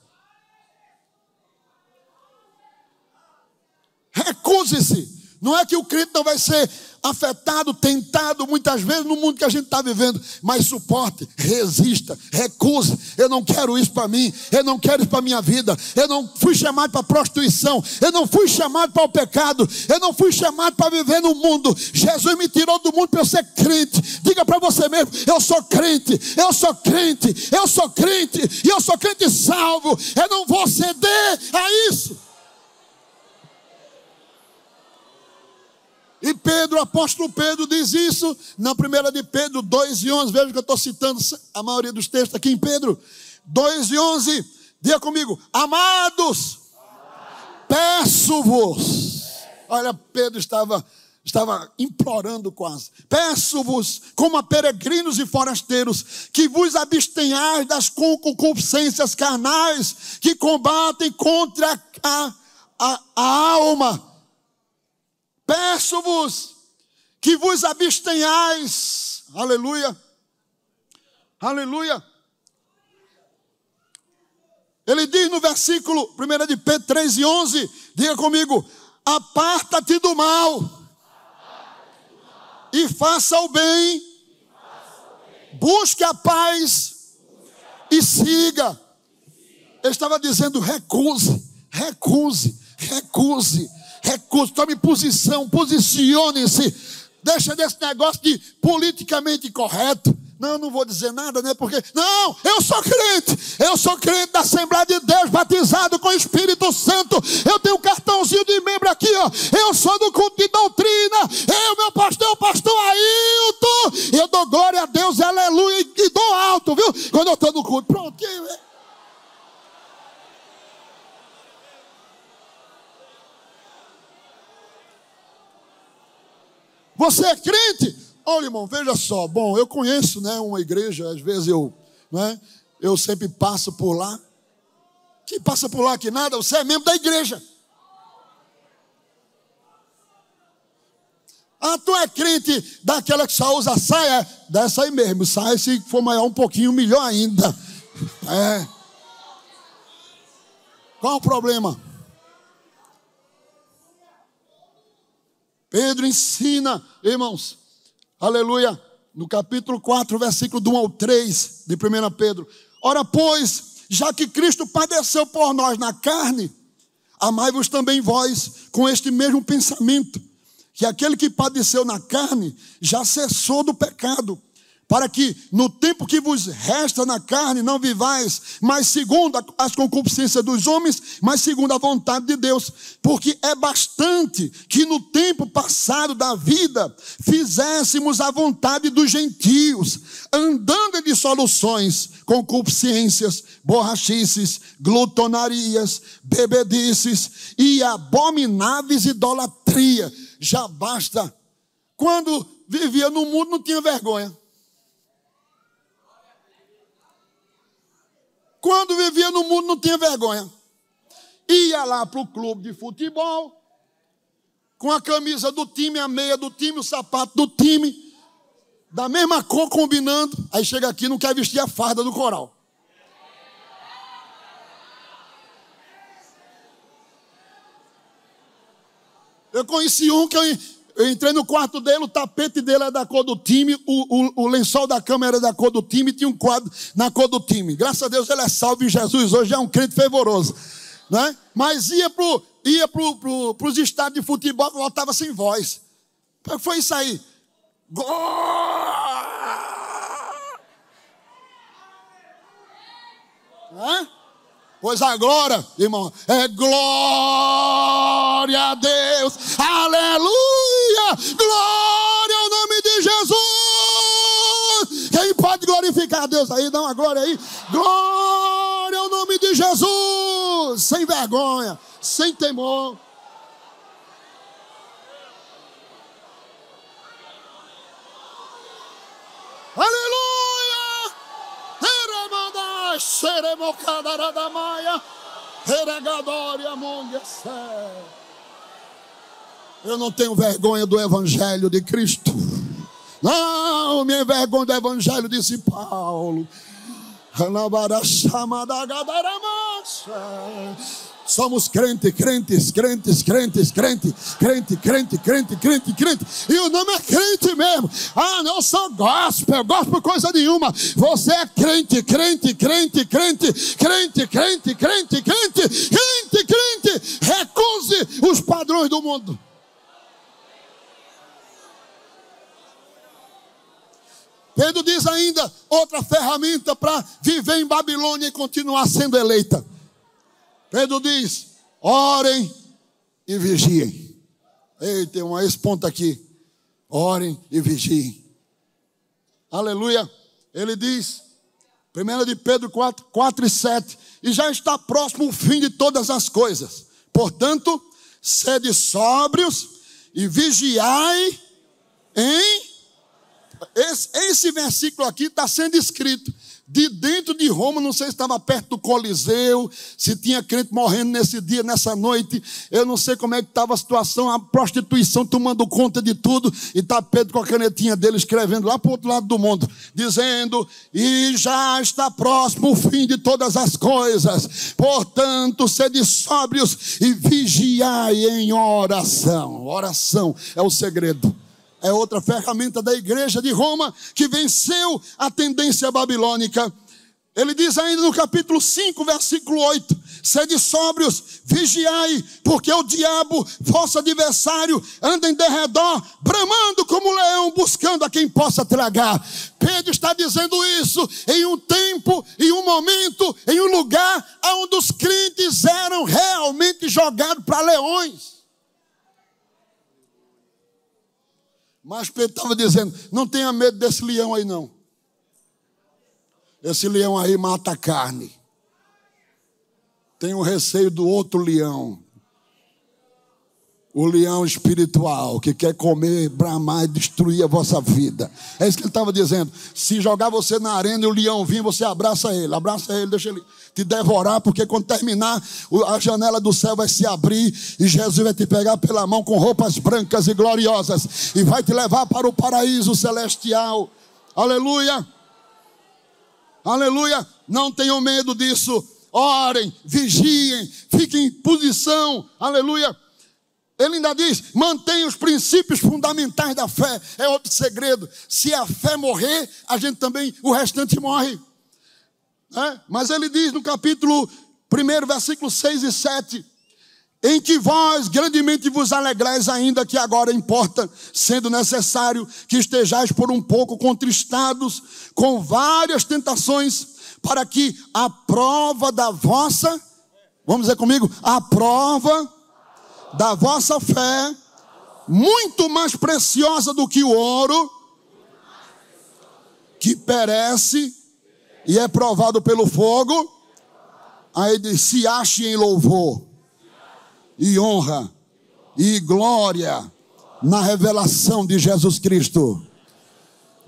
Recuse-se. Não é que o crente não vai ser afetado, tentado muitas vezes no mundo que a gente está vivendo, mas suporte, resista, recuse. Eu não quero isso para mim, eu não quero isso para minha vida. Eu não fui chamado para prostituição, eu não fui chamado para o pecado, eu não fui chamado para viver no mundo. Jesus me tirou do mundo para eu ser crente. Diga para você mesmo: eu sou crente, eu sou crente, eu sou crente, e eu sou crente salvo. Eu não vou ceder a isso. E Pedro, apóstolo Pedro, diz isso na primeira de Pedro 2 e 11. Veja que eu estou citando a maioria dos textos aqui em Pedro 2 e 11. Diga comigo, amados, peço-vos. Olha, Pedro estava, estava implorando quase. Peço-vos, como a peregrinos e forasteiros, que vos abstenhais das concupiscências carnais que combatem contra a, a, a alma Peço-vos que vos abstenhais. Aleluia. Aleluia. Ele diz no versículo 1 de Pedro 3 e 11: Diga comigo: Aparta-te do mal e faça o bem, busque a paz e siga. Ele estava dizendo: recuse, recuse, recuse recurso, tome posição, posicione-se. Deixa desse negócio de politicamente correto. Não, não vou dizer nada, né? Porque, não, eu sou crente, eu sou crente da Assembleia de Deus, batizado com o Espírito Santo. Eu tenho um cartãozinho de membro aqui, ó. Eu sou do culto de doutrina. Eu, meu pastor, o pastor Ailton. Eu dou glória a Deus, aleluia, e dou alto, viu? Quando eu estou no culto. Pronto, Você é crente? Olha, irmão, veja só. Bom, eu conheço, né, uma igreja, às vezes eu, né, eu sempre passo por lá. Que passa por lá que nada, você é membro da igreja. Ah, tu é crente daquela que só usa saia? Dessa aí mesmo. Saia, se for maior um pouquinho, melhor ainda. É. Qual o problema? Pedro ensina, irmãos, aleluia, no capítulo 4, versículo do 1 ao 3 de 1 Pedro. Ora, pois, já que Cristo padeceu por nós na carne, amai-vos também vós com este mesmo pensamento, que aquele que padeceu na carne já cessou do pecado para que no tempo que vos resta na carne não vivais, mas segundo as concupiscências dos homens, mas segundo a vontade de Deus, porque é bastante que no tempo passado da vida fizéssemos a vontade dos gentios, andando em dissoluções, concupiscências, borrachices, glutonarias, bebedices e abomináveis idolatria. Já basta. Quando vivia no mundo não tinha vergonha. Quando vivia no mundo, não tinha vergonha. Ia lá para o clube de futebol, com a camisa do time, a meia do time, o sapato do time, da mesma cor combinando. Aí chega aqui não quer vestir a farda do coral. Eu conheci um que eu eu entrei no quarto dele, o tapete dele é da cor do time, o, o, o lençol da cama era da cor do time, tinha um quadro na cor do time. Graças a Deus ele é salvo em Jesus, hoje é um crente fervoroso. Né? Mas ia para ia pro, pro, pros estádios de futebol, voltava sem voz. Foi isso aí. Hã? Pois agora, irmão, é glória a Deus, aleluia, glória ao nome de Jesus. Quem pode glorificar a Deus aí? Dá uma glória aí. Glória ao nome de Jesus, sem vergonha, sem temor. Aleluia! Eu não tenho vergonha do Evangelho de Cristo. Não me envergonho do Evangelho, disse Paulo. Somos crentes, crentes, crentes, crentes, crente, crente, crente, crente, crente, crente. E o nome é crente mesmo. Ah, não sou gospel, gospel coisa nenhuma. Você é crente, crente, crente, crente, crente, crente, crente, crente, crente, crente. Recuse os padrões do mundo. Pedro diz ainda outra ferramenta para viver em Babilônia e continuar sendo eleita. Pedro diz: orem e vigiem. Ei, tem uma ponto aqui. Orem e vigiem. Aleluia. Ele diz, 1 de Pedro 4, 4 e 7, e já está próximo o fim de todas as coisas. Portanto, sede sóbrios e vigiai em. Esse, esse versículo aqui está sendo escrito. De dentro de Roma, não sei se estava perto do Coliseu, se tinha crente morrendo nesse dia, nessa noite, eu não sei como é que estava a situação, a prostituição tomando conta de tudo, e está Pedro com a canetinha dele escrevendo lá para o outro lado do mundo, dizendo: E já está próximo o fim de todas as coisas, portanto, sede sóbrios e vigiai em oração. Oração é o segredo é outra ferramenta da igreja de Roma que venceu a tendência babilônica. Ele diz ainda no capítulo 5, versículo 8: Sede sóbrios, vigiai, porque o diabo, vosso adversário, anda em derredor, bramando como leão, buscando a quem possa tragar. Pedro está dizendo isso em um tempo, em um momento, em um lugar onde os crentes eram realmente jogados para leões. Mas Pedro estava dizendo: não tenha medo desse leão aí, não. Esse leão aí mata a carne. Tenho receio do outro leão. O leão espiritual que quer comer, bramar e destruir a vossa vida. É isso que ele estava dizendo. Se jogar você na arena e o leão vir, você abraça ele, abraça ele, deixa ele te devorar, porque quando terminar, a janela do céu vai se abrir e Jesus vai te pegar pela mão com roupas brancas e gloriosas e vai te levar para o paraíso celestial. Aleluia! Aleluia. Não tenham medo disso. Orem, vigiem, fiquem em posição. Aleluia. Ele ainda diz: mantenha os princípios fundamentais da fé. É outro segredo. Se a fé morrer, a gente também, o restante morre. É? Mas ele diz no capítulo 1, versículos 6 e 7 em que vós grandemente vos alegrais, ainda que agora importa, sendo necessário que estejais por um pouco contristados com várias tentações, para que a prova da vossa, vamos dizer comigo, a prova da vossa fé, muito mais preciosa do que o ouro, que perece e é provado pelo fogo, aí diz: se ache em louvor e honra e glória na revelação de Jesus Cristo.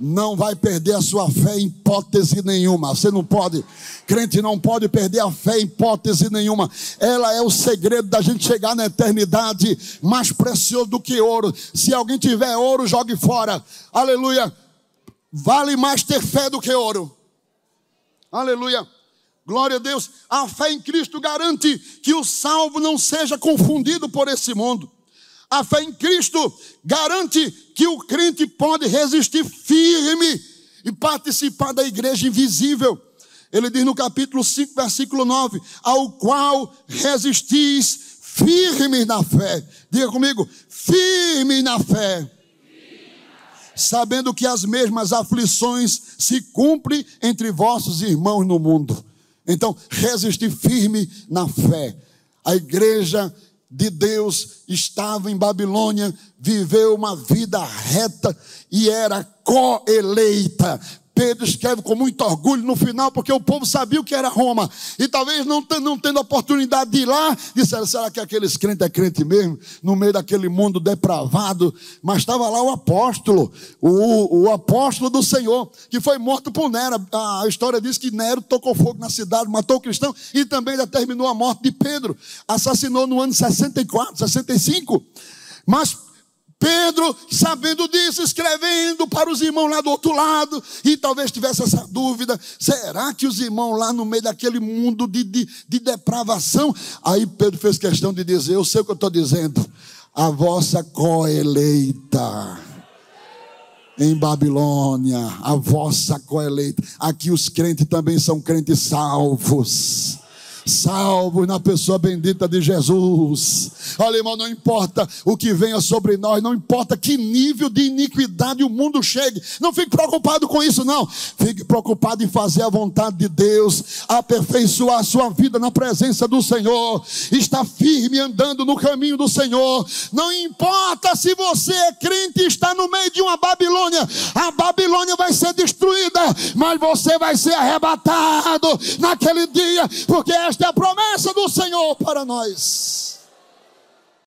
Não vai perder a sua fé em hipótese nenhuma. Você não pode, crente não pode perder a fé em hipótese nenhuma. Ela é o segredo da gente chegar na eternidade mais precioso do que ouro. Se alguém tiver ouro, jogue fora. Aleluia. Vale mais ter fé do que ouro. Aleluia. Glória a Deus. A fé em Cristo garante que o salvo não seja confundido por esse mundo. A fé em Cristo garante que o crente pode resistir firme e participar da igreja invisível. Ele diz no capítulo 5, versículo 9: Ao qual resistis firmes na fé. Diga comigo, firme na fé. Sabendo que as mesmas aflições se cumprem entre vossos irmãos no mundo. Então, resistir firme na fé. A igreja de Deus estava em Babilônia, viveu uma vida reta e era coeleita Pedro escreve com muito orgulho no final, porque o povo sabia o que era Roma. E talvez não, não tendo oportunidade de ir lá, disseram: será que aqueles crentes é crente mesmo? No meio daquele mundo depravado. Mas estava lá o apóstolo, o, o apóstolo do Senhor, que foi morto por Nero. A história diz que Nero tocou fogo na cidade, matou o cristão e também determinou a morte de Pedro. Assassinou no ano 64, 65. Mas Pedro, sabendo disso, escrevendo para os irmãos lá do outro lado, e talvez tivesse essa dúvida: será que os irmãos lá no meio daquele mundo de, de, de depravação? Aí Pedro fez questão de dizer: Eu sei o que eu estou dizendo, a vossa coeleita em Babilônia, a vossa coeleita. Aqui os crentes também são crentes salvos salvos na pessoa bendita de Jesus. Olha, irmão, não importa o que venha sobre nós, não importa que nível de iniquidade o mundo chegue, não fique preocupado com isso, não. Fique preocupado em fazer a vontade de Deus, aperfeiçoar a sua vida na presença do Senhor, está firme andando no caminho do Senhor. Não importa se você é crente e está no meio de uma Babilônia, a Babilônia vai ser destruída, mas você vai ser arrebatado naquele dia, porque esta é a promessa do Senhor para nós.